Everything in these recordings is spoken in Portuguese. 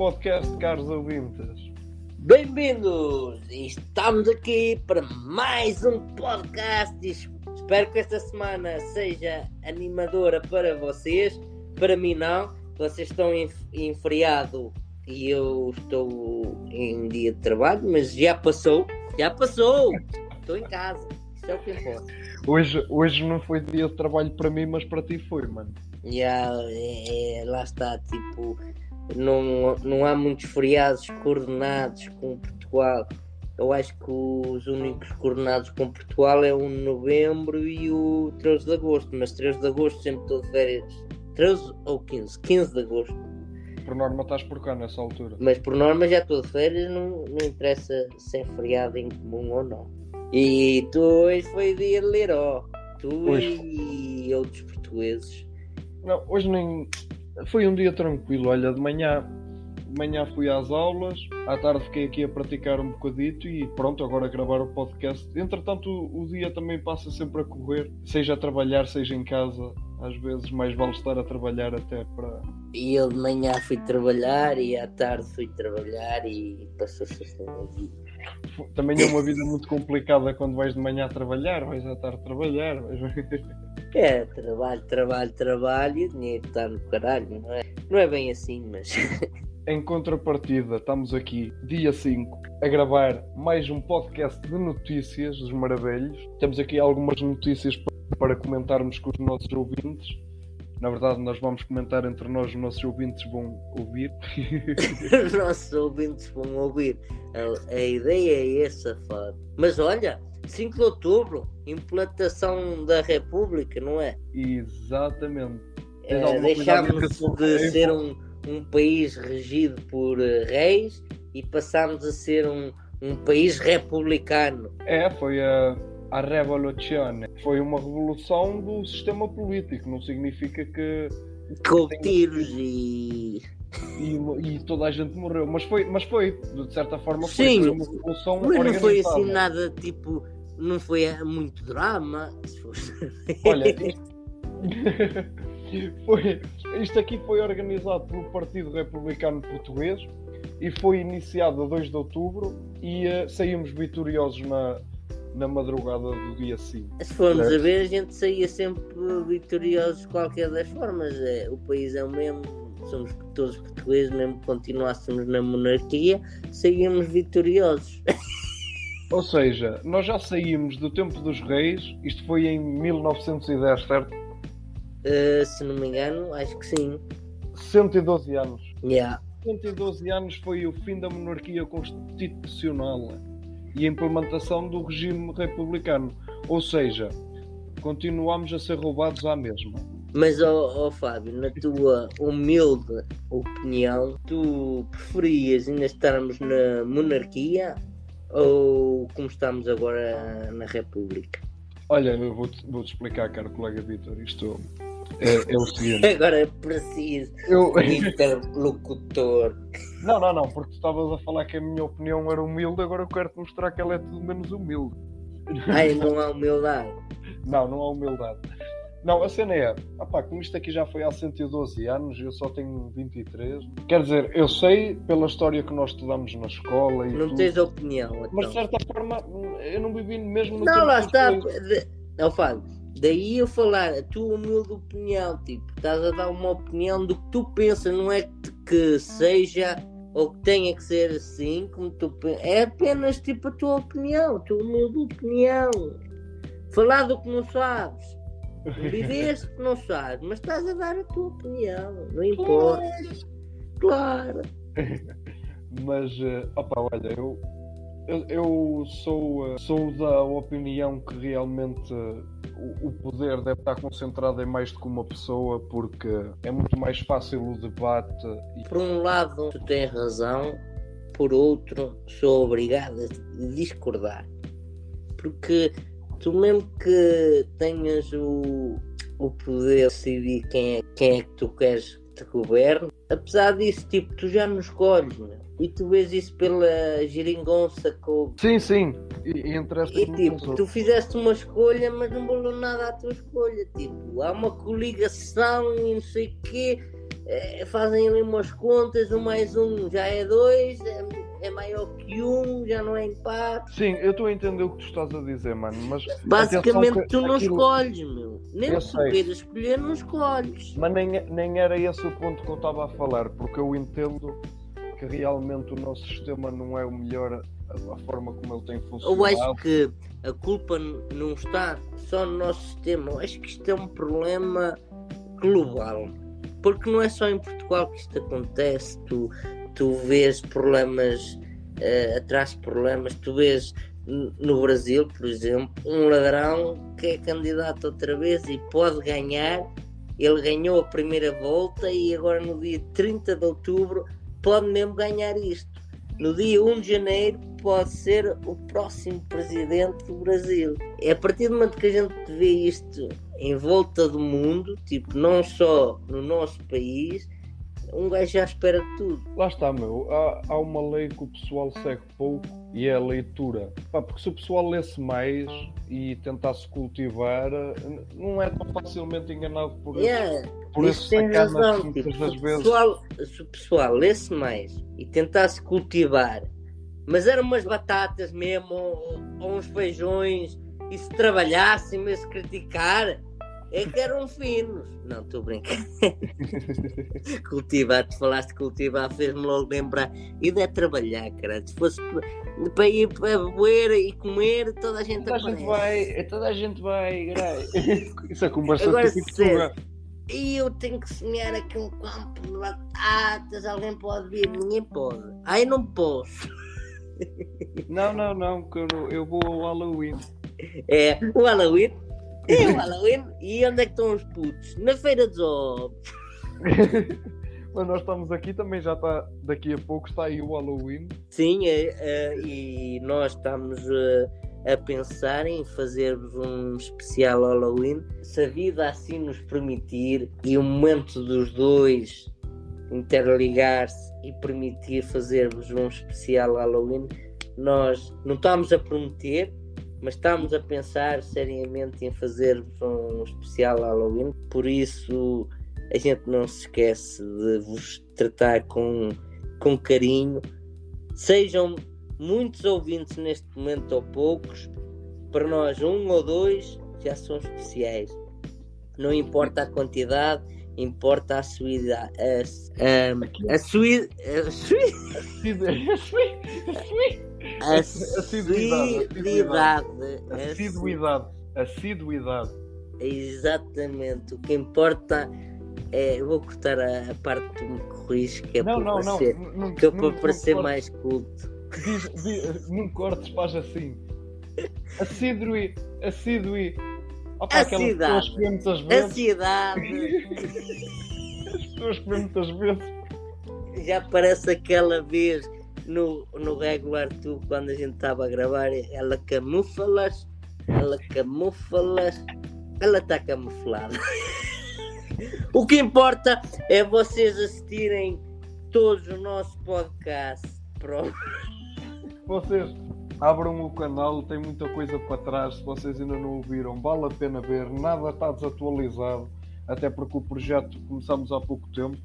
podcast, caros ouvintes. Bem-vindos! Estamos aqui para mais um podcast. Espero que esta semana seja animadora para vocês. Para mim, não. Vocês estão em, em feriado e eu estou em dia de trabalho, mas já passou. Já passou! Estou em casa. Isso é o que importa. Hoje, hoje não foi dia de trabalho para mim, mas para ti foi, mano. Já, é, é, lá está, tipo, não, não há muitos feriados coordenados com Portugal. Eu acho que os únicos coordenados com Portugal é o de novembro e o 13 de agosto, mas 13 de agosto sempre estou de férias. 13 ou 15? 15 de agosto. Por norma estás por cá nessa altura. Mas por norma já estou de férias, não, não interessa se é feriado em comum ou não. E tu hoje foi dia de ler, ó. Tu Hoje. e outros portugueses. Não, hoje nem. Foi um dia tranquilo. Olha, de manhã, de manhã fui às aulas, à tarde fiquei aqui a praticar um bocadito e pronto, agora a gravar o podcast. Entretanto, o, o dia também passa sempre a correr, seja a trabalhar, seja em casa. Às vezes, mais vale estar a trabalhar até para. E eu de manhã fui trabalhar e à tarde fui trabalhar e passou-se assim a. Também é uma vida muito complicada quando vais de manhã a trabalhar, vais à tarde trabalhar. Vais... É, trabalho, trabalho, trabalho e o dinheiro está no caralho, não é? Não é bem assim, mas. Em contrapartida, estamos aqui, dia 5, a gravar mais um podcast de notícias dos Maravilhos. Temos aqui algumas notícias pa- para comentarmos com os nossos ouvintes. Na verdade, nós vamos comentar entre nós, os nossos ouvintes vão ouvir. Os nossos ouvintes vão ouvir. A, a ideia é essa, Fábio. Mas olha, 5 de outubro, implantação da República, não é? Exatamente. Dizer deixámos de ser um, um país regido por eh, reis e passámos a ser um, um país republicano. É, foi a, a Revoluzione. Foi uma revolução do sistema político. Não significa que Com tiros e. e, e toda a gente morreu. Mas foi, mas foi de certa forma, foi, Sim. foi uma revolução Mas não foi organizada. assim nada tipo. Não foi muito drama. Olha, foi, isto aqui foi organizado pelo Partido Republicano Português e foi iniciado a 2 de outubro e eh, saímos vitoriosos na, na madrugada do dia 5. Se formos Certo. a ver, a gente saía sempre vitoriosos de qualquer das formas. É, o país é o mesmo, somos todos portugueses, mesmo que continuássemos na monarquia, saíamos vitoriosos. Ou seja, nós já saímos do tempo dos reis, isto foi em 1910, certo? Eh, se não me engano, acho que sim. 112 anos. Yeah. 112 anos foi o fim da monarquia constitucional e a implementação do regime republicano. Ou seja, continuamos a ser roubados à mesma. Mas, ó ó, Fábio, na tua humilde opinião, tu preferias ainda estarmos na monarquia ou como estamos agora na República? Olha, eu vou-te vou-te explicar, caro colega Vitor, isto é, é o seguinte. Agora é preciso Eu... interlocutor. Não, não, não, porque tu estavas a falar que a minha opinião era humilde, agora eu quero-te mostrar que ela é tudo menos humilde. Ai, não há humildade. Não, não há humildade. Não, a cena é, opá, como isto aqui já foi há 112 anos eu só tenho 23, quer dizer, eu sei pela história que nós estudamos na escola e Não tudo, tens opinião, mas de então. certa forma eu não vivi mesmo no Não, lá está. Não, Fábio, daí eu falar a tua humilde opinião, tipo, estás a dar uma opinião do que tu pensas, não é que- que seja ou que tenha que ser assim, como tu pensas. É apenas tipo a tua opinião, a tua humilde opinião. Falar do que não sabes. Viveste que não sabes, mas estás a dar a tua opinião, não importa. Claro. Mas, eh, opa, olha, eu, eu, sou, eh, sou da opinião que realmente eh, o, poder deve estar concentrado em mais do que uma pessoa, porque é muito mais fácil o debate. Por um lado, tu tens razão, por outro, sou obrigado a discordar. Porque tu, mesmo que tenhas o, o poder de decidir quem é, quem é que tu queres que te governe, apesar disso, tipo, tu já não escolhes, meu. E tu vês isso pela geringonça que houve. sim, sim, e, entre estas E tipo, tu fizeste uma escolha, mas não valeu nada à tua escolha. Tipo, há uma coligação e não sei o quê. eh, fazem ali umas contas, um mais um já é dois, é, é maior que um, já não é empate. Sim, eu estou a entender o que tu estás a dizer, mano, mas Basicamente tu não aquilo- escolhes, meu. Nem Eu escolher, não escolhes. Mas nem, nem era esse o ponto que eu estava a falar, porque eu entendo que realmente o nosso sistema não é o melhor, a, a forma como ele tem Eu funcionado. acho que a culpa não está só no nosso sistema, eu acho que isto é um problema global. Porque não é só em Portugal que isto acontece, tu, tu vês problemas eh, atrás de problemas, tu vês no Brasil, por exemplo, um ladrão que é candidato outra vez e pode ganhar, ele ganhou a primeira volta e agora no dia 30 de outubro pode mesmo ganhar isto. No dia 1 de janeiro pode ser o próximo presidente do Brasil. É a partir do momento que a gente vê isto em volta do mundo, tipo, não só no nosso país, um gajo já espera tudo. Lá está, meu. Há, há uma lei que o pessoal segue pouco e é a leitura. Pá, porque se o pessoal lesse mais e tentasse cultivar, não é tão facilmente enganado por, Yeah, por isso tem razão. Tipo, se, o pessoal, se o pessoal lesse mais e tentasse cultivar, mas eram umas batatas mesmo, ou, ou uns feijões, e se trabalhassem, mas se criticar, é que eram finos. Não, estou brincando. cultivar, tu falaste cultivar, fez-me logo lembrar. E de trabalhar, cara. Se fosse pa- para ir para beber e comer, toda a gente Toda a gente vai, toda a gente vai. Isso é conversa Agora, de sério. E eu tenho que semear aqui um campo de batatas, alguém pode vir? Ninguém pode. Ai, não posso. Não, não, não, que eu, vou ao Halloween. É, o Halloween. É o Halloween. E onde é que estão os putos? Na feira dos ovos. Mas nós estamos aqui também, já está, daqui a pouco está aí o Halloween. Sim, é, é, e nós estamos é, a pensar em fazermos um especial Halloween. Se a vida assim nos permitir e o momento dos dois interligar-se e permitir fazermos um especial Halloween, nós não estamos a prometer, mas estamos a pensar seriamente em fazermos um especial Halloween. Por isso, a gente não se esquece de vos tratar com, com carinho. Sejam muitos ouvintes neste momento ou poucos, para nós, um ou dois já são especiais. Não importa a quantidade, importa a suidade. A, a, a, sui, a, sui, a Assiduidade, suidade. Assiduidade. Assiduidade. Exatamente. O que importa é. Eu vou cortar a, a parte que me corriges, que é Não, para não, não. parecer, não, que é não- para não parecer mais culto. Diz- diz- não cortes, faz assim. Assidui, assidui. Opa, aquelas Acidade. pessoas que vê muitas A vezes. cidade As pessoas que muitas vezes. já parece aquela vez no, no regular tu quando a gente estava a gravar, ela camufla-las, ela camufla-las, ela está camuflada. o que importa é vocês assistirem todos o nosso podcast. Pronto. Vocês abram o canal, tem muita coisa para trás. Se vocês ainda não ouviram, vale a pena ver. Nada está desatualizado. Até porque o projeto começamos há pouco tempo.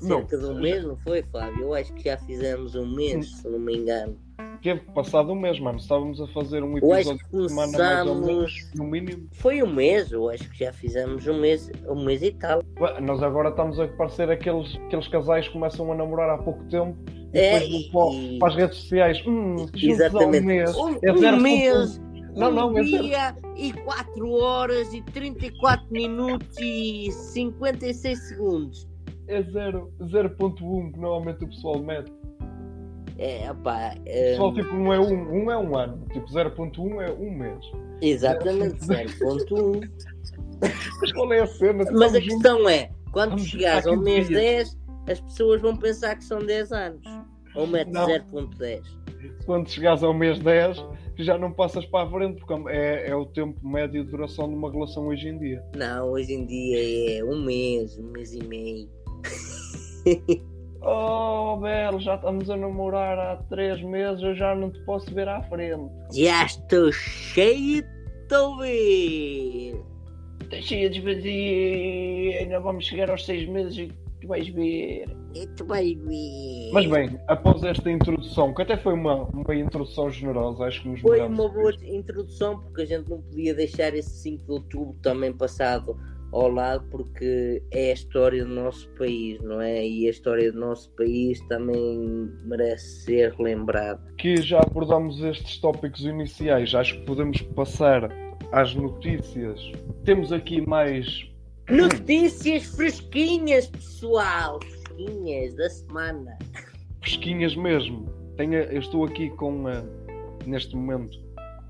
Não, Cerca de um mês, não foi, Fábio? Eu acho que já fizemos um mês, se não me engano. Teve passado um mês, mano. Estávamos a fazer um episódio que por semana mais ou menos, no mínimo. Foi um mês, eu acho que já fizemos um mês, um mês e tal. Ué, Nós agora estamos a parecer aqueles, aqueles casais que começam a namorar há pouco tempo e É, depois vão e- para as redes sociais. Hum, há um Exatamente. mês. Um, É um mês, Não, um não, é zero- dia e 4 horas e 34 minutos e 56 segundos. É 0, 0.1 que normalmente o pessoal mete. É, opá, O é, pessoal tipo um é um, um é um ano. Tipo 0.1 é um mês. exatamente 0.1. Mas qual é a cena? Mas a questão é, quando Vamos chegares ao mês 15 dias. 10, as pessoas vão pensar que são 10 anos. Ou mete Não. 0.10. Quando chegares ao mês 10, já não passas para a frente, porque é, é o tempo médio de duração de uma relação hoje em dia. Não, hoje em dia é um mês, um mês e meio. Oh, Belo, já estamos a namorar há 3 meses, eu já não te posso ver à frente. Já estou cheio de ouvir. Está cheia de vazio, ainda vamos chegar aos 6 meses e tu vais ver. E tu vais ver. Mas bem, após esta introdução, que até foi uma, uma introdução generosa, acho que nos Foi uma boa introdução, porque a gente não podia deixar esse 5 de outubro também passado ao lado, porque é a história do nosso país, não é? E a história do nosso país também merece ser relembrada. Que já abordamos estes tópicos iniciais, acho que podemos passar às notícias. Temos aqui mais. Notícias fresquinhas, pessoal! Fresquinhas da semana. pesquinhas mesmo. Tenho, eu estou aqui com a, neste momento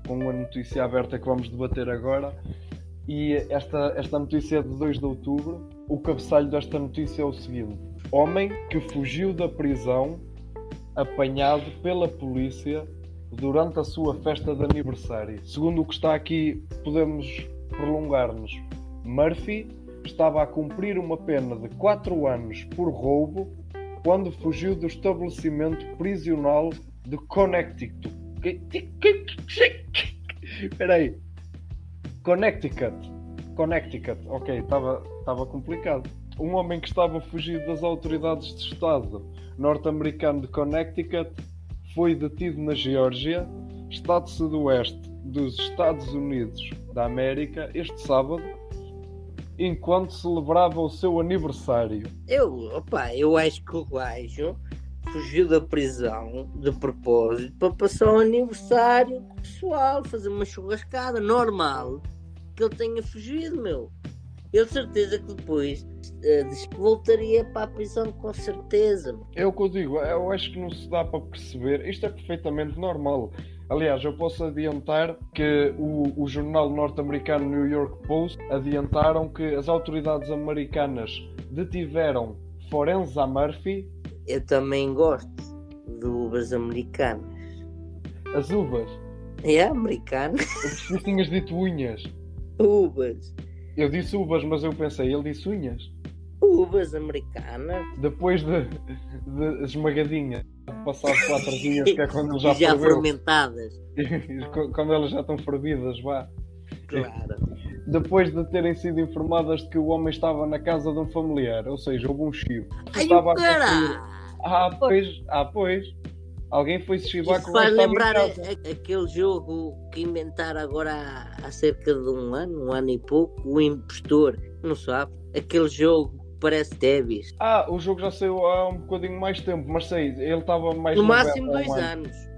com a notícia aberta que vamos debater agora. E esta, esta notícia é de 2 de outubro. O cabeçalho desta notícia é o seguinte: Homem que fugiu da prisão apanhado pela polícia durante a sua festa de aniversário. Segundo o que está aqui, podemos prolongar-nos. Murphy estava a cumprir uma pena de 4 anos por roubo quando fugiu do estabelecimento prisional de Connecticut. Espera aí. Connecticut. Connecticut. Ok, estava complicado. Um homem que estava fugido das autoridades de Estado norte-americano de Connecticut foi detido na Geórgia, estado sudoeste dos Estados Unidos da América, este sábado, enquanto celebrava o seu aniversário. Eu, opa, eu acho que o gajo fugiu da prisão de propósito para passar o aniversário pessoal, fazer uma churrascada normal que ele tenha fugido, meu. Eu certeza que depois que voltaria para a prisão com certeza. É o que eu digo, eu acho que não se dá para perceber. Isto é perfeitamente normal. Aliás, eu posso adiantar que o, o jornal norte-americano New York Post adiantaram que as autoridades americanas detiveram Forenza Murphy, Eu também gosto de uvas americanas. as uvas. É percebi que tinhas dito unhas. Uvas. Eu disse uvas, mas eu pensei, ele disse unhas. Uvas americanas. Depois de, de esmagadinha, passado quatro dias, que é quando ele já, Já, ferveu, fermentadas. quando elas já estão fervidas, vá. Claro. depois de terem sido informadas de que o homem estava na casa de um familiar, ou seja, houve um chivo. Ai, Estava a construir-! Ah, pois, ah, pois. Alguém foi se chivar com faz lembrar a- a- aquele jogo que inventaram agora há, há cerca de um ano, um ano e pouco, o Impostor, não sabe? Aquele jogo que parece Tebis. Ah, o jogo já saiu há um bocadinho mais tempo, mas sei, ele estava mais No máximo dois ano. anos.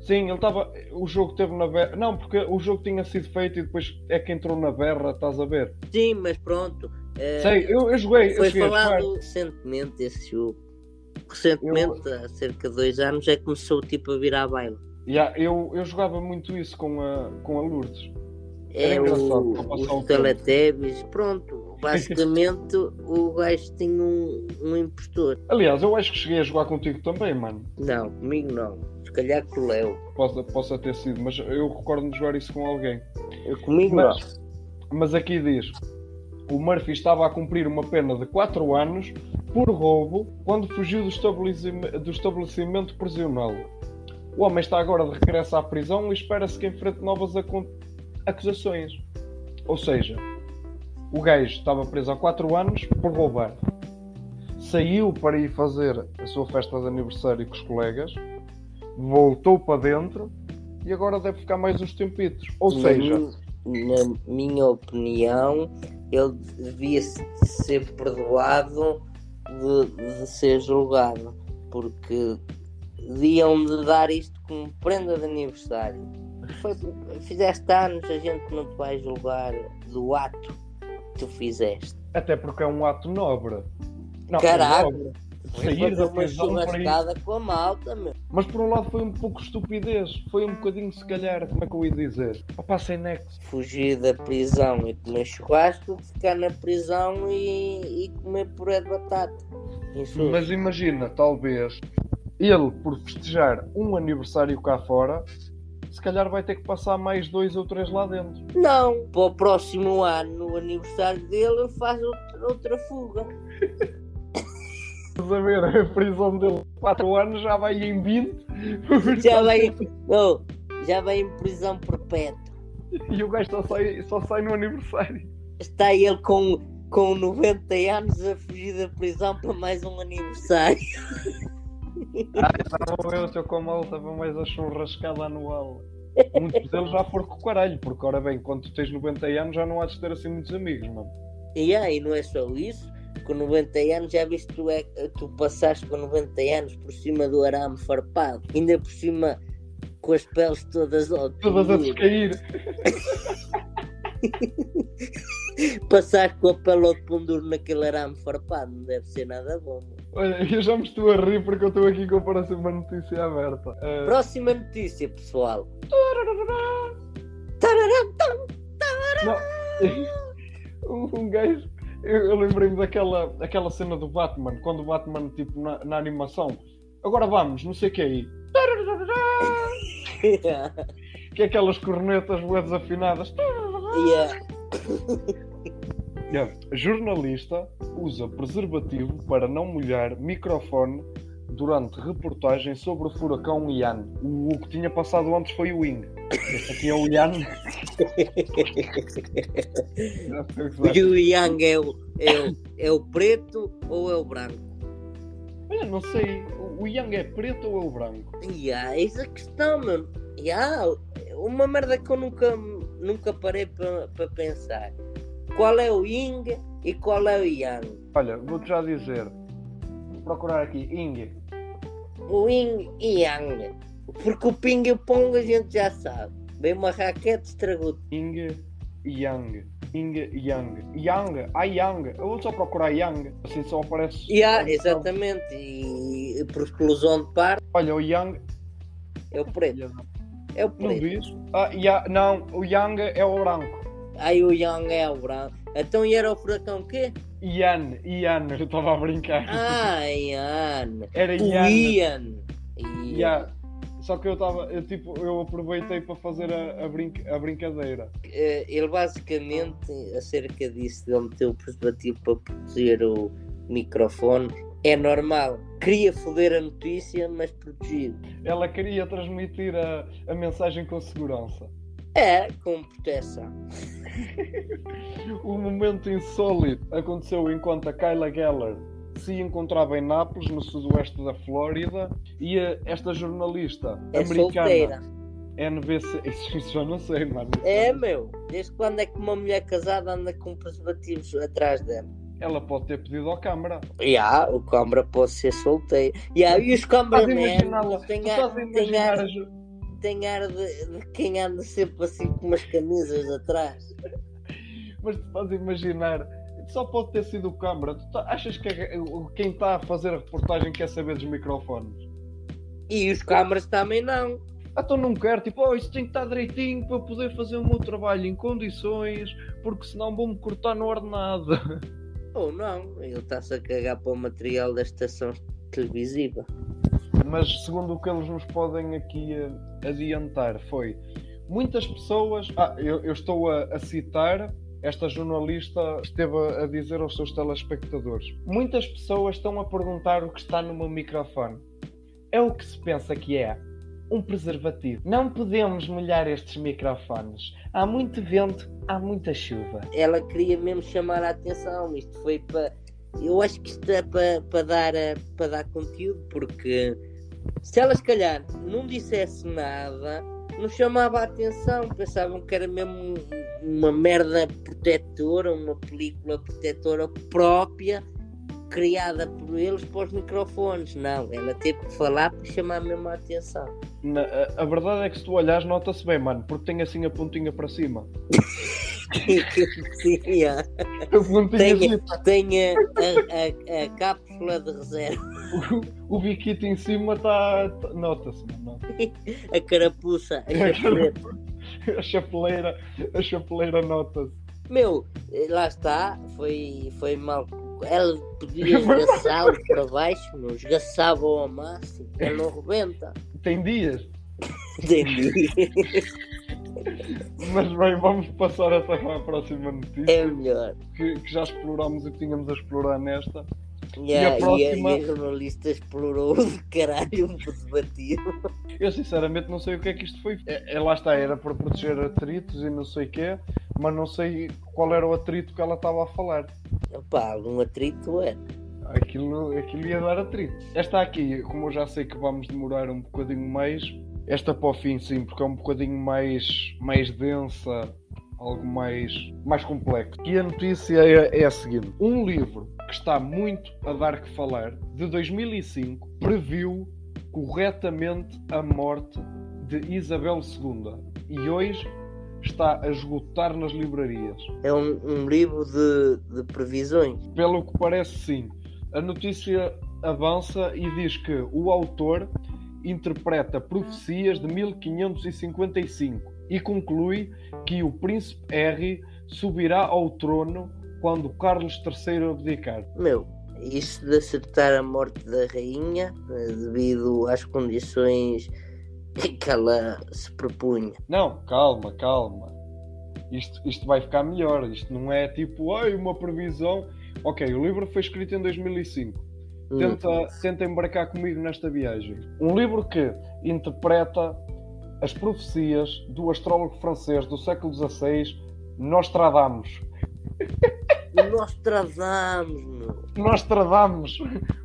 Sim, ele estava. O jogo teve na berra. Não, porque o jogo tinha sido feito e depois é que entrou na berra, estás a ver? Sim, mas pronto. eh, Sei, eu, eu joguei. foi eu jogar. falado recentemente esse jogo. Recentemente, há cerca de dois anos, é que começou tipo a virar baile. Yeah, eu, eu jogava muito isso com a, com a Lourdes. Era É o, os tempo. Teletubbies, pronto. Basicamente, o gajo tinha um, um impostor. Aliás, eu acho que cheguei a jogar contigo também, mano. Não, comigo não. Se calhar com o Léo. Possa, possa ter sido, mas eu recordo de jogar isso com alguém. Eu comigo não. Mas, mas aqui diz: o Murphy estava a cumprir uma pena de 4 anos por roubo quando fugiu do estabelecimento, do estabelecimento prisional. O homem está agora de regresso à prisão e espera-se que enfrente novas acusações. Ou seja, o gajo estava preso há 4 anos por roubar. Saiu para ir fazer a sua festa de aniversário com os colegas, voltou para dentro e agora deve ficar mais uns tempitos. Ou seja, na minha opinião, ele devia se- ser perdoado de, de ser julgado. Porque deviam de dar isto como prenda de aniversário. Foi, fizeste anos, a gente não te vai julgar do ato que tu fizeste. Até porque é um ato nobre. Não, Caraca. é nobre. Sair da prisão ir. churrascada com a malta, meu. Mas por um lado foi um pouco estupidez. Foi um bocadinho, se calhar, como é que eu ia dizer? Papá sem nexo. Fugir da prisão e comer churrasco, ficar na prisão e, e comer puré de batata. Isso. Mas imagina, talvez, ele, por festejar um aniversário cá fora, se calhar vai ter que passar mais dois ou três lá dentro. Não, para o próximo ano, no aniversário dele, ele faz outra, outra fuga. A ver? A prisão dele, 4 anos, já vai em 20. Já vai, não, já vai em prisão perpétua. E o gajo só sai, só sai no aniversário. Está ele com, com 90 anos a fugir da prisão para mais um aniversário. Ah, estava eu, seu Comal, estava mais a churrascada anual. Muitos deles já foram com o caralho, porque ora bem, quando tu tens 90 anos já não há de ter assim muitos amigos, mano. E aí, não é só isso, com 90 anos já viste tu, é, tu passaste com 90 anos por cima do arame farpado, ainda por cima com as peles todas ao Todas a descair. Passar com a pele ao penduro naquele arame farpado não deve ser nada bom. mano. Olha, eu já me estou a rir porque eu estou aqui com parece uma notícia aberta. Ah, Próxima notícia, pessoal. não. um gajo. Eu, eu lembrei-me daquela, daquela cena do Batman, quando o Batman, tipo, na, na animação. Agora vamos, não sei o que aí. Que é aquelas cornetas bué desafinadas. yeah. Yeah. Jornalista usa preservativo para não molhar microfone durante reportagem sobre o furacão Ian. O, que tinha passado antes foi o Ing. Este aqui é o Ian. E o Yang é o, é, o, é o preto ou é o branco? Olha, não sei. O, Yang é preto ou é o branco? Yeah, eis a questão, mano. Yeah, uma merda que eu nunca, nunca parei para pensar. Qual é o Ying e qual é o Yang? Olha, vou-te já dizer. Vou procurar aqui. Ing. O Ying e Yang. Porque o Ping e o Pong a gente já sabe. Vem uma raquete, estragou Ing Yang. Ing Yang. Yang. Ah, Yang. Eu vou só procurar Yang. Assim só aparece. Yeah, exatamente. E por exclusão de parte Olha, o Yang. é o preto. É o Não preto. diz? Ah, não, o Yang é o branco. Aí o Yang é o branco. Então e era o furacão o quê? Ian, Ian, eu estava a brincar. Ah, Ian. Era O Ian. Ian. Ian. Ya. Só que eu estava, eu, tipo, eu aproveitei para fazer a, a, brinca- a brincadeira. Eh, ele basicamente, acerca disso, de ele meter o preservativo para proteger o microfone, é normal. Queria foder a notícia, mas protegido. Ela queria transmitir a, a mensagem com segurança. É, com proteção. O momento insólito aconteceu enquanto a Kyla Geller se encontrava em Nápoles, no sudoeste da Flórida, e a- esta jornalista É americana solteira. NBC. Isso, isso eu não sei, mano. É, meu. Desde quando é que uma mulher casada anda com preservativos atrás dela? Ela pode ter pedido ao câmara. Já, o câmara pode ser solteiro. Já, e os a? Tu têm ar, a imaginar ar, a têm ar de, de quem anda sempre assim com umas camisas atrás. Mas tu a imaginar, só pode ter sido o câmara. Tu tá- achas que quem está a fazer a reportagem quer saber dos microfones? E os câmaras também não. Então não quero, tipo, oh, isso tem que estar direitinho para poder fazer o meu trabalho em condições, porque senão vou-me cortar no ordenado. Ou não, ele está-se a cagar para o material da estação televisiva. Mas segundo o que eles nos podem aqui eh, adiantar foi muitas pessoas. Ah, eu, eu estou a, a citar. Esta jornalista esteve a, dizer aos seus telespectadores: Muitas pessoas estão a perguntar o que está no meu microfone. É o que se pensa que é? Um preservativo. Não podemos molhar estes microfones. Há muito vento, há muita chuva. Ela queria mesmo chamar a atenção. Isto foi para. Eu acho que isto é para, para, dar, eh, para dar conteúdo, porque se ela se calhar não dissesse nada, não chamava a atenção. Pensavam que era mesmo um- uma merda protetora, uma película protetora própria criada por eles para os microfones. Não, ela teve que falar para chamar mesmo a atenção. Na- a, a verdade é que se tu olhares, nota-se bem, mano, porque tem assim a pontinha para cima. Sim, yeah. A pontinha Tem, assim, tem a, a, a, cápsula de reserva, o, o biquito em cima está. Tá, nota-se, mano. a carapuça, a chapeleta. A chapeleira, a chapeleira nota-se. Meu, lá está, foi, foi mal. Ela podia esgaçá-lo para baixo, meu, esgaçava-o ao máximo, ele não rebenta. Tem dias. Entendi. Mas bem, vamos passar até à próxima notícia É melhor. que, que já explorámos e que tínhamos a explorar nesta. E a, e a, próxima? e a jornalista explorou de caralho um preservativo. Eu sinceramente não sei o que é que isto foi. É, é, lá está, era para proteger atritos e não sei o quê, mas não sei qual era o atrito que ela estava a falar. Pá, algum atrito é. Aquilo, aquilo ia dar atrito. Esta aqui, como eu já sei que vamos demorar um bocadinho mais, esta para o fim sim, porque é um bocadinho mais, mais densa, algo mais, mais complexo. E a notícia é, é a seguinte: um livro que está muito a dar que falar, de 2005, previu corretamente a morte de Isabel II e hoje está a esgotar nas livrarias. É um, um livro de, de previsões. Pelo que parece, sim. A notícia avança e diz que o autor interpreta profecias de 1555 e conclui que o príncipe Harry subirá ao trono quando Carlos III abdicar. Meu, isso de acertar a morte da rainha eh, devido às condições que ela se propunha. Não, calma, calma. Isto, isto vai ficar melhor. Isto não é tipo, ai, uma previsão. Ok, o livro foi escrito em 2005. Tenta, hum. tenta embarcar comigo nesta viagem. Um livro que interpreta as profecias do astrólogo francês do século XVI, Nostradamus. Nostradamus, meu. Nostradamus.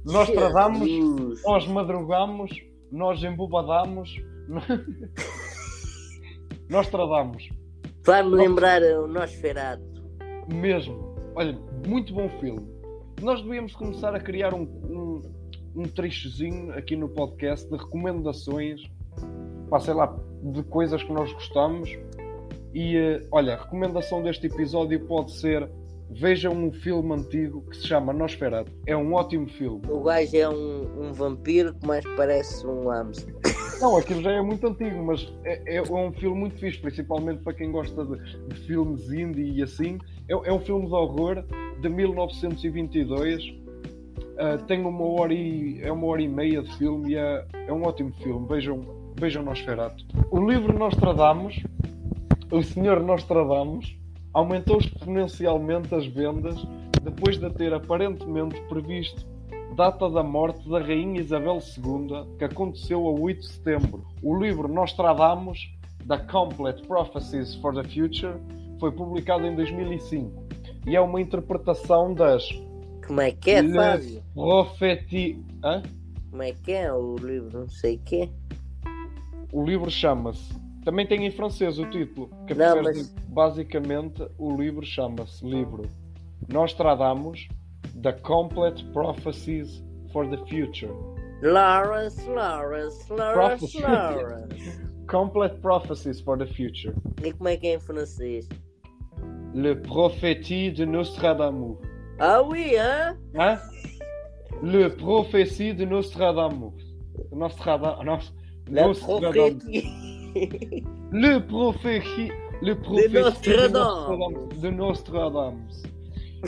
Nostradamus. Nós madrugamos, nós embobadamos. Nostradamus. Vai-me lembrar o Nosferatu. Mesmo. Olha, muito bom filme. Nós devíamos começar a criar um, um, um trechozinho aqui no podcast de recomendações, pá, sei lá, de coisas que nós gostamos. E uh, olha, a recomendação deste episódio pode ser vejam um filme antigo que se chama Nosferatu. É um ótimo filme. O gajo é um, um vampiro que mais parece um hamster. Não, aquilo já é muito antigo, mas é, é, um filme muito fixe, principalmente para quem gosta de, de filmes indie e assim. É, é um filme de horror de 1922. Uh, ah, tem uma hora e é uma hora e meia de filme e é, é um ótimo filme. Vejam, vejam Nosferatu. O livro Nostradamus, o senhor Nostradamus, aumentou exponencialmente as vendas depois de ter aparentemente previsto data da morte da Rainha Isabel II, que aconteceu a 8 de setembro. O livro Nostradamus, The Complete Prophecies for the Future, foi publicado em 2005 e é uma interpretação das. Como é que é, Fábio? Profeti... Hã? Como é que é o livro? Não sei o quê. O livro chama-se. Também tem em francês o título. Que Não, mas... Basicamente, o livro chama-se Livro Nostradamus The Complete Prophecies for the Future. Lawrence, Lawrence, Lawrence, Lawrence. Complete Prophecies for the Future. E como é que é em francês? Le Prophétie de Nostradamus. Ah oui, hein? Hein? Le Prophétie de Nostradamus. Nostradamus. Le Prophétie. Le Prophétie. Le Prophétie de Nostradamus. De Nostradamus.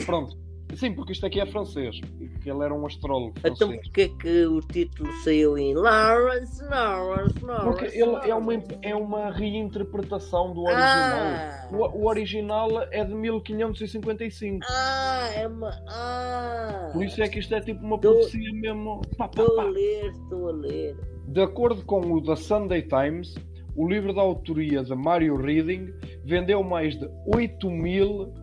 Pronto. Sim, porque isto aqui é francês. Ele era um astrólogo então, francês. Então porquê que o título saiu em Lawrence, Lawrence, Lawrence? Porque ele é uma, é uma reinterpretação do original. Ah. O, o, original é de 1555. Ah, é uma. Ah. Por isso é que isto é tipo uma tô, profecia mesmo. Estou a ler, estou a ler. De acordo com o The Sunday Times, o livro da autoria de Mario Reading vendeu mais de 8 mil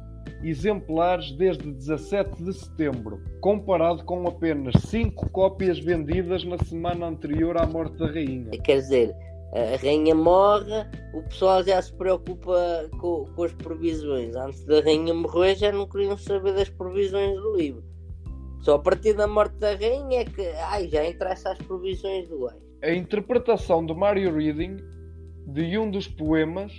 exemplares desde 17 de setembro, comparado com apenas 5 cópias vendidas na semana anterior à morte da rainha. Quer dizer, a rainha morre, o pessoal já se preocupa com, com as previsões. Antes da rainha morrer já não queriam saber das previsões do livro. Só a partir da morte da rainha é que ai, já interessa as previsões do gajo. A interpretação de Mario Reading de um dos poemas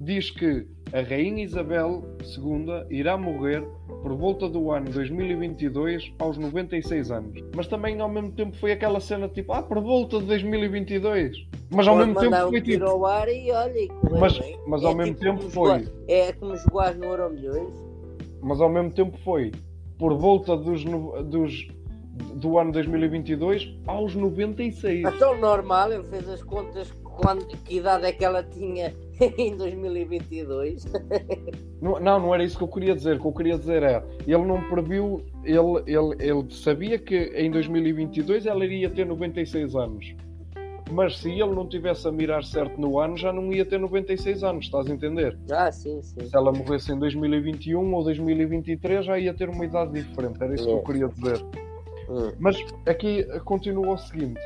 diz que a Rainha Isabel II irá morrer por volta do ano 2022 aos 96 anos. Mas também ao mesmo tempo foi aquela cena tipo, ah, por volta de 2022. Mas ao Pode mesmo tempo foi tipo. Ao ar e olha, e mas, mas ao é mesmo tipo tempo foi. Jogar, é como jogar no Euro Milhões. Mas ao mesmo tempo foi por volta dos, dos do ano 2022 aos 96. Então normal, ele fez as contas quando, que idade é que ela tinha em 2022? não, não, era isso que eu queria dizer. O que eu queria dizer é, ele não previu, ele, ele, ele sabia que em 2022 ela iria ter 96 anos. Mas se ele não tivesse a mirar certo no ano, já não ia ter 96 anos, estás a entender? Ah, sim, sim. Se ela morresse em 2021 ou 2023, já ia ter uma idade diferente. Era isso que eu É. queria dizer. Hum. Mas aqui continua o seguinte: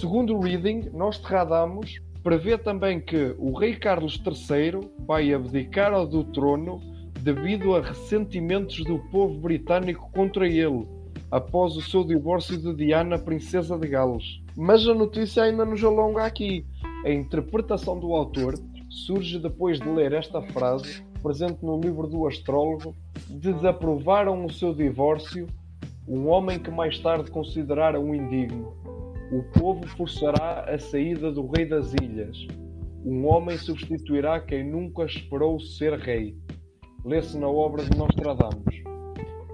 segundo o Reading, Nostradamus prevê também que o rei Carlos III vai abdicar ao do trono devido a ressentimentos do povo britânico contra ele, após o seu divórcio de Diana, princesa de Gales. Mas a notícia ainda nos alonga aqui. A interpretação do autor surge depois de ler esta frase, presente no livro do astrólogo, desaprovaram o seu divórcio um homem que mais tarde considerara um indigno. O povo forçará a saída do rei das ilhas. Um homem substituirá quem nunca esperou ser rei. Lê-se na obra de Nostradamus.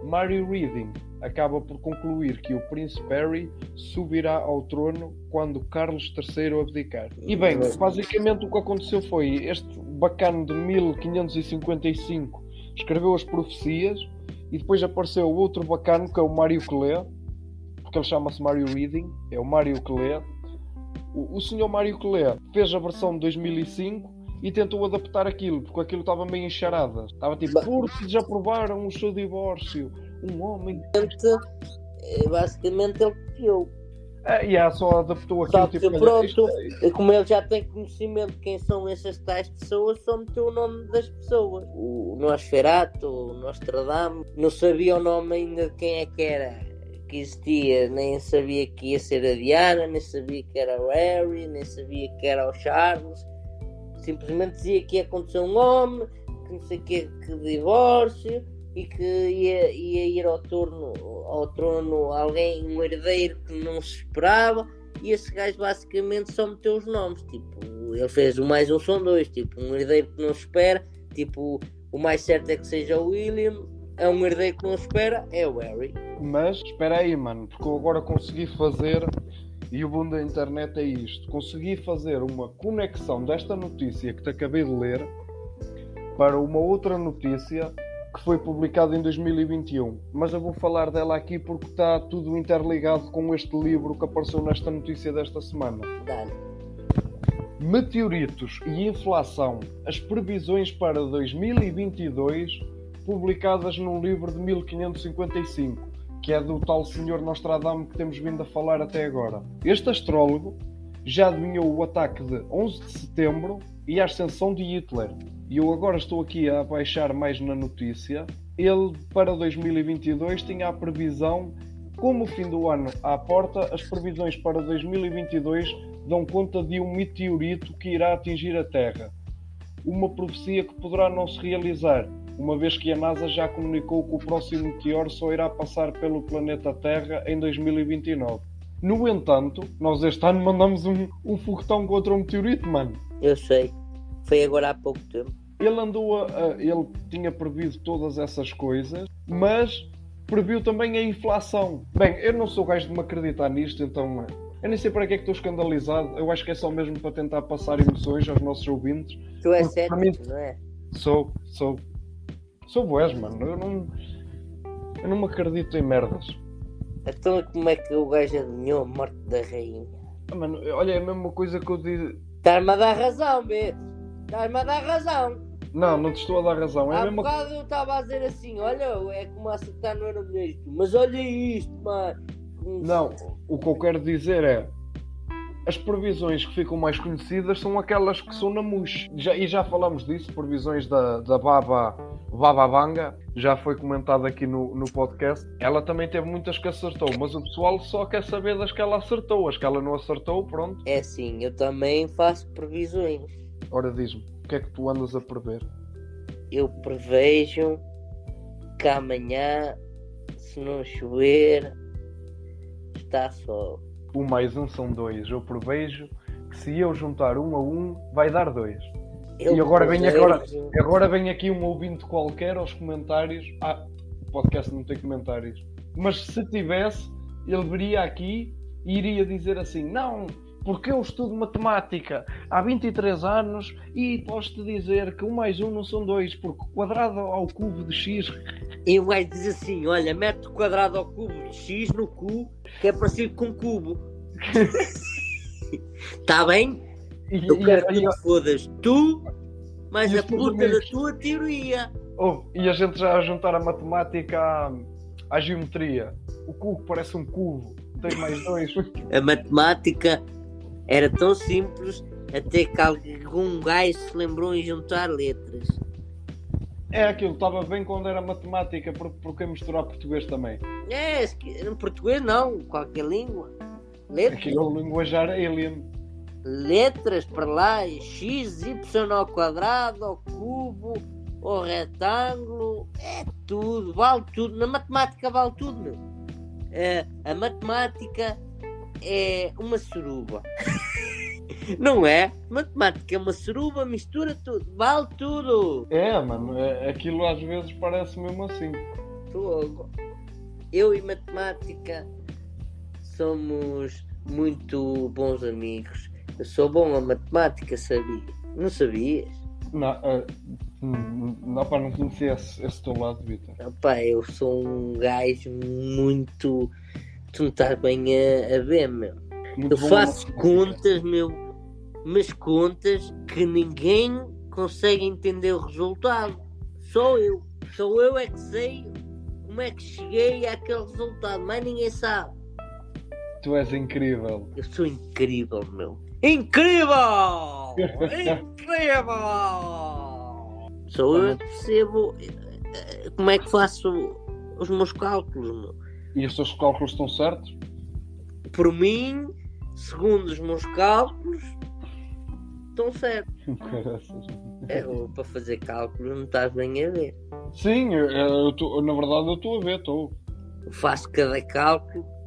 Mary Reading acaba por concluir que o príncipe Harry subirá ao trono quando Carlos III abdicar. E bem, basicamente o que aconteceu foi este bacano de 1555 escreveu as profecias e depois apareceu outro bacano que é o Mário Clé, porque ele chama-se Mário Reading, é o Mário Clé. O, o senhor Mário Clé fez a versão de 2005 e tentou adaptar aquilo, porque aquilo estava meio encharada. Estava tipo, porque desaprovaram o seu divórcio. Um homem. Basicamente ele copiou. Ah, e yeah, só adaptou Só aquilo que tipo. pronto, isto é- E como ele já tem conhecimento de quem são essas tais pessoas, só meteu o nome das pessoas. O Nosferato, o Nostradamus, não sabia o nome ainda de quem é que era que existia, nem sabia que ia ser a Diana, nem sabia que era o Harry, nem sabia que era o Charles. Simplesmente dizia que ia acontecer um homem, que não sei o que, que divórcio e que ia, ia ir ao trono, ao trono alguém, um herdeiro que não se esperava. E esse gajo basicamente só meteu os nomes. Tipo, ele fez o mais um são dois. Tipo, um herdeiro que não se espera. Tipo, o mais certo é que seja o William. É um herdeiro que não espera, é o Harry. Mas espera aí, mano, porque eu agora consegui fazer, e o bom da internet é isto: consegui fazer uma conexão desta notícia que te acabei de ler para uma outra notícia que foi publicada em 2021. Mas eu vou falar dela aqui porque está tudo interligado com este livro que apareceu nesta notícia desta semana. Dá-lhe. Meteoritos e inflação: as previsões para 2022, publicadas num livro de 1555, que é do tal senhor Nostradamus que temos vindo a falar até agora. Este astrólogo já adivinhou o ataque de 11 de setembro e a ascensão de Hitler. E eu agora estou aqui a baixar mais na notícia. Ele, para 2022, tinha a previsão como o fim do ano à porta, as previsões para 2022 dão conta de um meteorito que irá atingir a Terra. Uma profecia que poderá não se realizar, uma vez que a NASA já comunicou que o próximo meteoro só irá passar pelo planeta Terra em 2029. No entanto, nós este ano mandamos um, um foguetão contra um meteorito, mano. Eu sei. Foi agora há pouco tempo. Ele andou a, a- ele tinha previsto todas essas coisas, mas previu também a inflação. Bem, eu não sou gajo de me acreditar nisto, então eu nem sei para que é que estou escandalizado. Eu acho que é só mesmo para tentar passar emoções aos nossos ouvintes. Tu és cético, mim- não é? Sou, sou, sou boés, mano. Eu não, eu não me acredito em merdas. Então como é que o gajo adivinhou a morte da rainha? Ah, Mano, olha, é a mesma coisa que eu disse. Estás-me a dar razão, Beto. Estás-me a dar razão. Não, não te estou a dar razão. É Há mesma bocado eu estava a dizer assim, olha, é como acertar no Euromilhões. Mas olha isto, mano. Não, o que eu quero dizer é. As previsões que ficam mais conhecidas são aquelas que são na MUS. Já, e já falamos disso, previsões da, da Baba, Baba Banga, já foi comentado aqui no, no podcast. Ela também teve muitas que acertou, mas o pessoal só quer saber das que ela acertou. As que ela não acertou, pronto. É assim, eu também faço previsões. Ora diz-me, o que é que tu andas a prever? Eu prevejo que amanhã, se não chover, está sol. Um mais um são dois. Eu prevejo que se eu juntar um a um, vai dar dois. Eu E agora vem agora- Agora vem aqui um ouvinte qualquer aos comentários. Ah, o podcast não tem comentários. Mas se tivesse, ele viria aqui e iria dizer assim: Não, porque eu estudo matemática há 23 anos e posso-te dizer que um mais um não são dois, porque quadrado ao cubo de x. E o gajo diz assim: olha, mete o quadrado ao cubo de x no cu, que é parecido com um cubo. Está bem? E, Eu e- quero que fodas tu, mas E a puta da tua teoria. oh, e a gente já a juntar a matemática à, à geometria. O cubo parece um cubo. Tem mais dois. A matemática era tão simples até que algum gajo se lembrou em juntar letras. É aquilo, estava bem quando era matemática, por- porque misturar português também. É, português não, qualquer língua. Letras, Aquilo é o linguajar alien. letras para lá, x, y ao quadrado, ao cubo, ao retângulo, é tudo, vale tudo. Na matemática vale tudo, meu. É, a matemática é uma suruba. Não é? Matemática é uma suruba, mistura tudo, vale tudo. É, mano, é- aquilo às vezes parece mesmo assim. Eu e matemática somos muito bons amigos. Eu sou bom a matemática, sabia? Não sabias? Não, hum, não, pá, não conhecia esse, esse teu lado, Vitor. Opa, eu sou um gajo muito. Tu não estás bem a, a ver, meu. Muito Eu faço contas, meu, mas contas que ninguém consegue entender o resultado. Só eu. Só eu é que sei como é que cheguei àquele resultado, mas ninguém sabe. Tu és incrível. Eu sou incrível, meu. Incrível! incrível! Sou eu que percebo eh, como é que faço os meus cálculos, meu. E os teus cálculos estão certos? Por mim, segundo os meus cálculos, estão certos. Caraças. É, para fazer cálculos não estás bem a ver. Sim, eu, eu tô- na verdade eu estou a ver, estou. Eu faço cada cálculo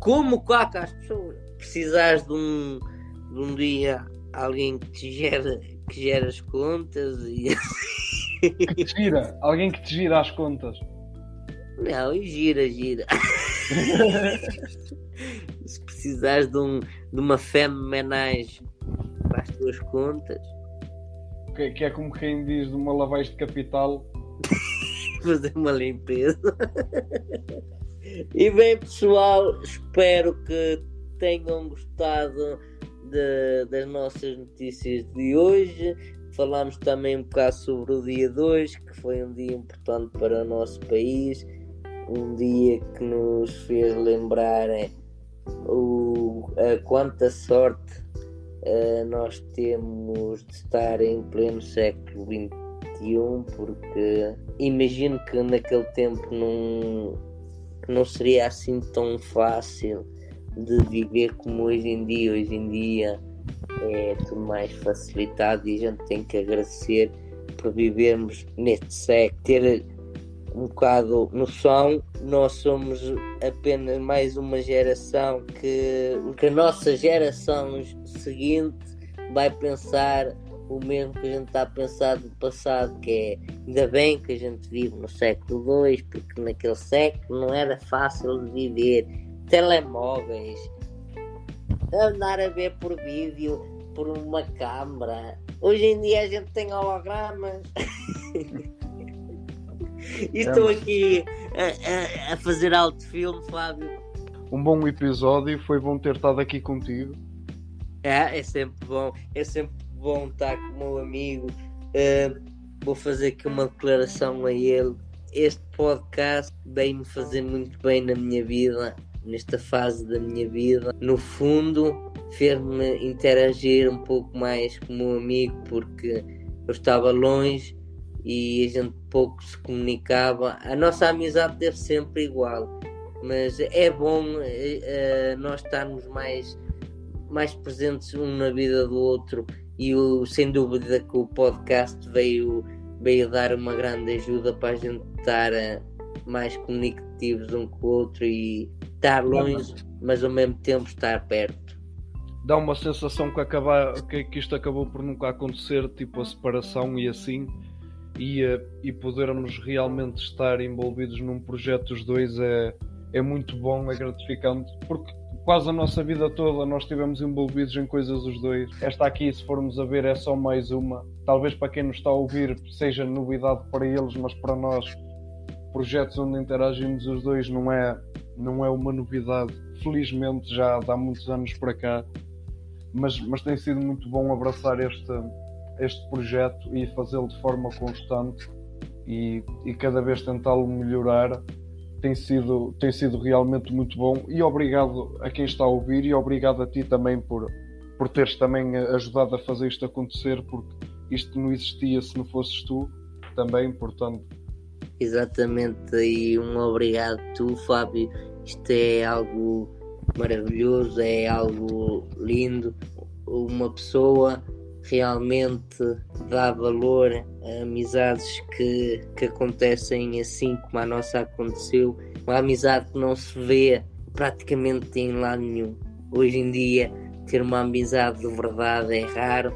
como caca às pessoas. Precisares de um, de um dia alguém que te gera, que gera as contas e Que te gira, alguém que te gira às contas. Não, e gira, gira. Se precisares de, um, de uma femme menage para as tuas contas, Que, que é como quem diz de uma lavagem de capital. fazer uma limpeza. E bem, pessoal, espero que tenham gostado de- das nossas notícias de hoje. Falámos também um bocado sobre o dia 2, que foi um dia importante para o nosso país, um dia que nos fez lembrar eh, o, a quanta sorte eh, nós temos de estar em pleno século XXI, porque imagino que naquele tempo não, não seria assim tão fácil de viver como hoje em dia. Hoje em dia é tudo mais facilitado e a gente tem que agradecer por vivermos neste século, ter um bocado noção, nós somos apenas mais uma geração que, que a nossa geração seguinte vai pensar o mesmo que a gente está a pensar do passado, que é ainda bem que a gente vive no século II, porque naquele século não era fácil de viver. Telemóveis, andar a ver por vídeo, por uma câmara. Hoje em dia a gente tem hologramas. e estou aqui a, a- a fazer alto filme, Fábio. Um bom episódio, foi bom ter estado aqui contigo. É, é sempre bom, é sempre bom estar com o meu amigo. Uh, vou fazer aqui uma declaração a ele. Este podcast veio-me fazer muito bem na minha vida, nesta fase da minha vida. No fundo, fez-me interagir um pouco mais com o meu amigo, porque eu estava longe e a gente pouco se comunicava. A nossa amizade deve sempre igual, mas é bom eh, nós estarmos mais mais presentes um na vida do outro e o, sem dúvida que o podcast veio, veio dar uma grande ajuda para a gente estar eh, mais comunicativos um com o outro e estar longe, mas ao mesmo tempo estar perto. Dá uma sensação que, acabar, que, que isto acabou por nunca acontecer, tipo a separação e assim, e, eh, e podermos realmente estar envolvidos num projeto os dois é, é muito bom, é gratificante, porque quase a nossa vida toda nós estivemos envolvidos em coisas os dois. Esta aqui, se formos a ver, é só mais uma. Talvez para quem nos está a ouvir seja novidade para eles, mas para nós, projetos onde interagimos os dois não é, não é uma novidade. Felizmente já há muitos anos para cá. mas, mas tem sido muito bom abraçar este, este projeto e fazê-lo de forma constante e, e cada vez tentá-lo melhorar tem sido, tem sido realmente muito bom. E obrigado a quem está a ouvir e obrigado a ti também por, por teres também ajudado a fazer isto acontecer porque isto não existia se não fosses tu também, portanto. Exatamente, e um obrigado tu Fábio, isto é algo maravilhoso, é algo lindo, uma pessoa realmente dá valor a amizades que, que acontecem assim como a nossa aconteceu, uma amizade que não se vê praticamente em lado nenhum. Hoje em dia, ter uma amizade de verdade é raro,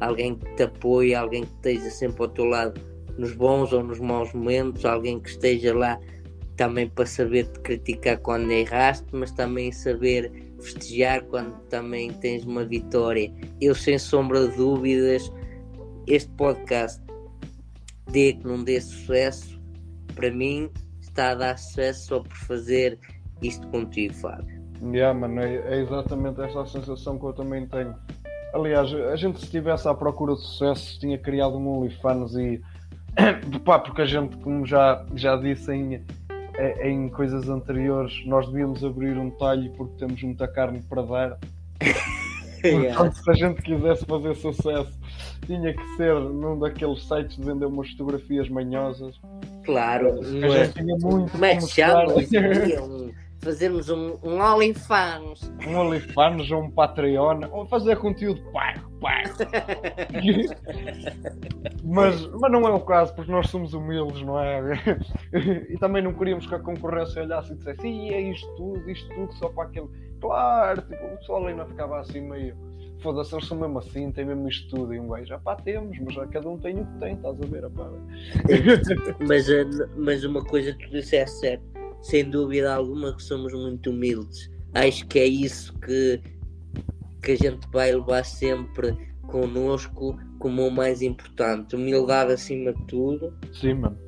alguém que te apoie, alguém que esteja sempre ao teu lado nos bons ou nos maus momentos, alguém que esteja lá também para saber te criticar quando erraste, mas também saber festejar quando também tens uma vitória. Eu, sem sombra de dúvidas, este podcast, dê que não dê sucesso, para mim está a dar sucesso só por fazer isto contigo, Fábio. Yeah, mano, é, é exatamente essa a sensação que eu também tenho. Aliás, a gente se estivesse à procura de sucesso tinha criado um OnlyFans e pá, porque a gente, como já, já disse em, em coisas anteriores, nós devíamos abrir um talho porque temos muita carne para dar. Portanto, se a gente quisesse fazer sucesso, tinha que ser num daqueles sites de vender umas fotografias manhosas. Claro, a gente é? tinha muito. Como é que chama? Fazermos um, um OnlyFans. Um OnlyFans ou um Patreon, ou fazer conteúdo pago, pago. mas, mas não é o caso, porque nós somos humildes, não é? e também não queríamos que a concorrência olhasse e dissesse, e é isto tudo, isto tudo só para aquele. Claro, tipo, o pessoal ainda ficava assim meio. Foda-se, eles são mesmo assim, tem mesmo isto tudo. E um gajo, pá, temos, mas cada um tem o que tem, estás a ver, pá. mas, mas uma coisa que tu disseste certo sem dúvida alguma que somos muito humildes. Acho que é isso que, que a gente vai levar sempre connosco como o mais importante. Humildade acima de tudo. Sim, mano.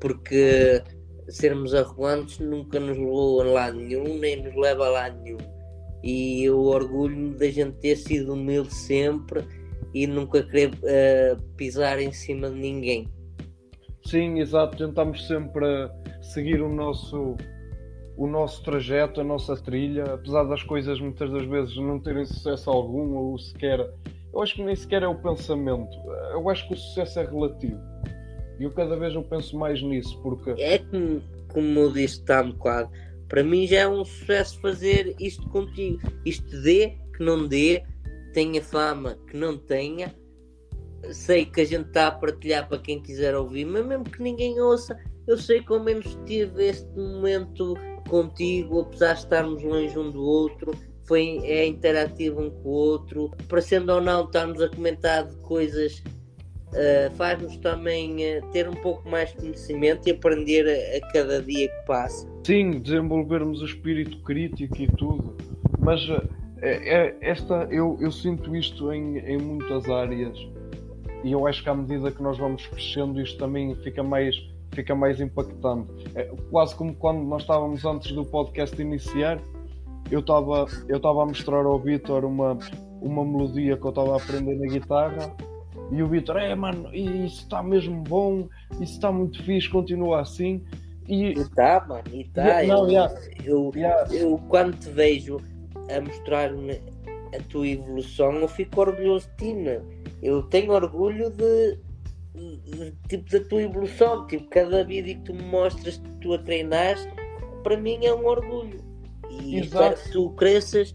Porque sermos arrogantes nunca nos levou a lado nenhum, nem nos leva a lado nenhum. E eu orgulho-me da gente ter sido humilde sempre e nunca querer uh, pisar em cima de ninguém. Sim, exato. Tentamos sempre seguir o nosso, o nosso trajeto, a nossa trilha, apesar das coisas muitas das vezes não terem sucesso algum ou sequer. Eu acho que nem sequer é o pensamento. Eu acho que o sucesso é relativo. E eu cada vez eu penso mais nisso, porque. É como, como eu disse há um bocado. Para mim já é um sucesso fazer isto contigo. Isto dê, que não dê, tenha fama, que não tenha, sei que a gente está a partilhar para quem quiser ouvir, mas mesmo que ninguém ouça, eu sei que ao menos tive este momento contigo, apesar de estarmos longe um do outro, foi, é interativo um com o outro, parecendo ou não estarmos a comentar de coisas, uh, faz-nos também uh, ter um pouco mais de conhecimento e aprender a, a, cada dia que passa. Sim, desenvolvermos o espírito crítico e tudo, mas uh, é, esta, eu, eu sinto isto em, em muitas áreas. E eu acho que à medida que nós vamos crescendo isto também fica mais fica mais impactante é, quase como quando nós estávamos antes do podcast iniciar eu estava eu estava a mostrar ao Vitor uma uma melodia que eu estava a aprender na guitarra e o Vitor é mano isso está mesmo bom isso está muito fixe continua assim e está mano e está eu, yeah. eu, yeah. eu quando te vejo a mostrar-me a tua evolução eu fico orgulhoso de ti né? eu tenho orgulho de, tipo da tua evolução, tipo, cada vídeo que tu me mostras que tu a treinar, para mim é um orgulho. E espero que tu cresças,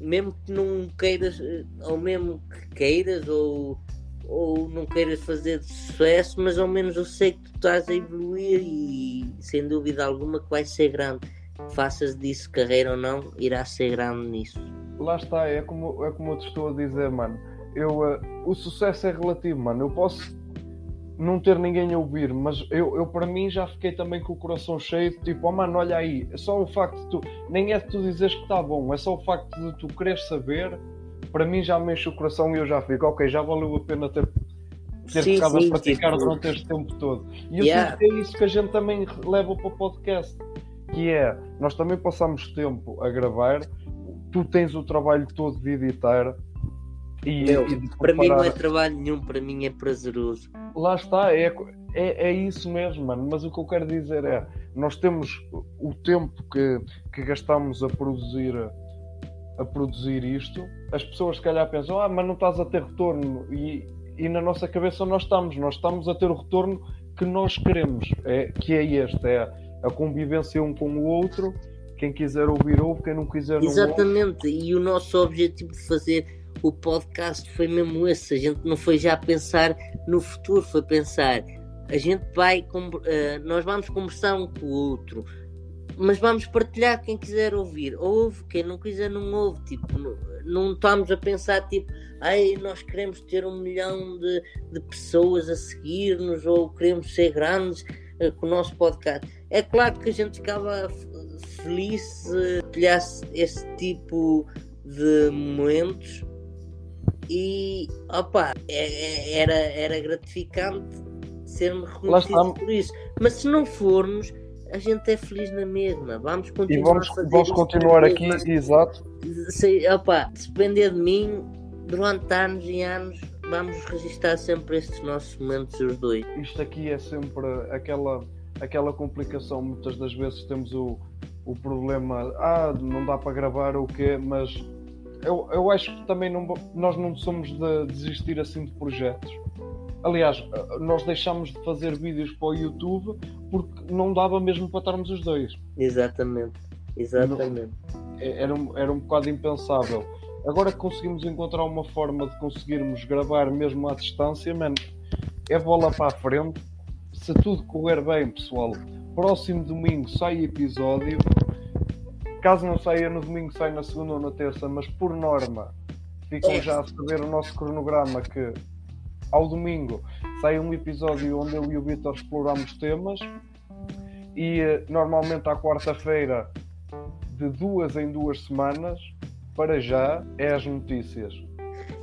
mesmo que não queiras, ou mesmo que queiras, ou, ou não queiras fazer de sucesso, mas ao menos eu sei que tu estás a evoluir e sem dúvida alguma que vai ser grande. Faças disso carreira ou não, irás ser grande nisso. Lá está, é como, é como eu te estou a dizer, mano eu, uh, o sucesso é relativo, mano. Eu posso não ter ninguém a ouvir, mas eu, eu para mim já fiquei também com o coração cheio de tipo, oh mano, olha aí, é só o facto de tu, nem é de tu dizeres que está bom, é só o facto de tu quereres saber, para mim já mexe o coração e eu já fico, ok, já valeu a pena ter, ter sim, ficado sim, a praticar tipo... durante este tempo todo. E eu yeah. é isso que a gente também leva para o podcast, que é, nós também passamos tempo a gravar, tu tens o trabalho todo de editar, E, Meu, e para mim não é trabalho nenhum, para mim é prazeroso. Lá está, é, é, é isso mesmo, mano. Mas o que eu quero dizer é: nós temos o tempo que, que gastamos a produzir, a produzir isto. As pessoas, se calhar, pensam, ah, mas não estás a ter retorno. E, e na nossa cabeça nós estamos, nós estamos a ter o retorno que nós queremos, é, que é este: é a convivência um com o outro. Quem quiser ouvir, ouve, quem não quiser, não ouve. Exatamente, e o nosso objetivo de fazer o podcast foi mesmo esse. A gente não foi já pensar no futuro, foi pensar. A gente vai, eh, nós vamos conversar um com o outro, mas vamos partilhar quem quiser ouvir. Ouve, quem não quiser não ouve. Tipo, não, estamos a pensar tipo, ai, nós queremos ter um milhão de, de pessoas a seguir-nos ou queremos ser grandes eh, com o nosso podcast. É claro que a gente ficava feliz se partilhasse esse tipo de momentos e opa, é- é- era, era gratificante reconhecidos está. por isso. Mas se não formos, a gente é feliz na mesma. Vamos E continuar vamos, a fazer vamos continuar aqui, mesma. exato. Se, opa, depender de mim, durante anos e anos, vamos registrar sempre estes nossos momentos, os dois. isto aqui é sempre aquela, aquela complicação. Muitas das vezes temos o, o problema, ah, não dá para gravar o quê, mas eu, eu acho que também não, nós não somos de desistir assim de projetos. Aliás, nós deixámos de fazer vídeos para o YouTube porque não dava mesmo para estarmos os dois. Exatamente. Exatamente. É- Era um, era um bocado impensável. Agora que conseguimos encontrar uma forma de conseguirmos gravar mesmo à distância, mano, é bola para a frente. Se tudo correr bem, pessoal, próximo domingo sai episódio. Caso não saia no domingo, sai na segunda ou na terça, mas por norma, ficam já a saber o nosso cronograma que ao domingo sai um episódio onde eu e o Vitor exploramos temas e eh, normalmente à quarta-feira de duas em duas semanas, para já, é as notícias.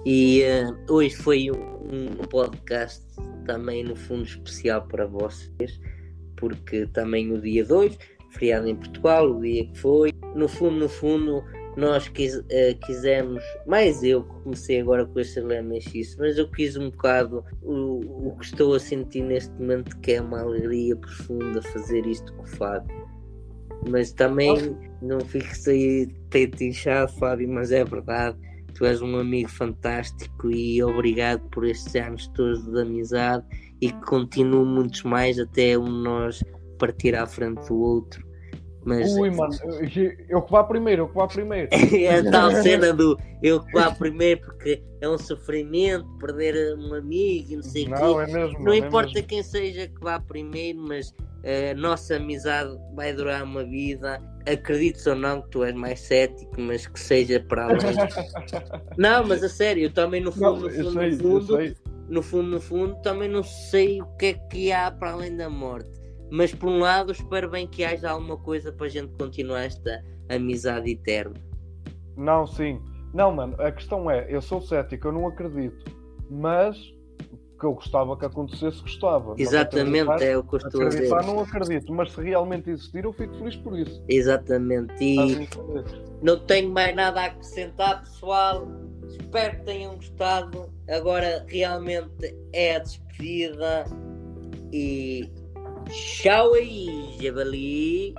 E eh, hoje foi um, um podcast também, no fundo, especial para vocês, porque também o dia 2, feriado em Portugal, o dia que foi. No fundo, no fundo, nós quis, eh, quisemos, mais eu que comecei agora com este LMX, mas eu quis um bocado o, o que estou a sentir neste momento, que é uma alegria profunda fazer isto com o Fábio. Mas também não fiques aí peito inchado, Fábio, mas é verdade. Tu és um amigo fantástico e obrigado por estes anos todos de amizade e que continue muitos mais até um nós partir à frente do outro. Mas Ui, mano, eu, que vá primeiro, eu que vá primeiro. é a tal cena do eu que vá primeiro porque é um sofrimento perder um amigo e não sei o quê. Não, é mesmo. Não é importa mesmo. quem seja que vá primeiro, mas eh, a nossa amizade vai durar uma vida. Acredites ou não que tu és mais cético, mas que seja para além. não, mas a sério, eu também no Não, fundo, no eu fundo, sei, no fundo, no fundo, no fundo, também não sei o que é que há para além da morte. Mas por um lado, espero bem que haja alguma coisa para a gente continuar esta amizade eterna. Não, sim. Não, mano, a questão é, eu sou cético, eu não acredito. Mas que eu gostava que acontecesse, gostava. Exatamente, é o que eu estou a dizer. Acreditar não acredito, mas se realmente existir, eu fico feliz por isso. Exatamente. E? Não tenho mais nada a acrescentar, pessoal. Espero que tenham gostado. Agora realmente é a despedida. E Shall we, Jubilee?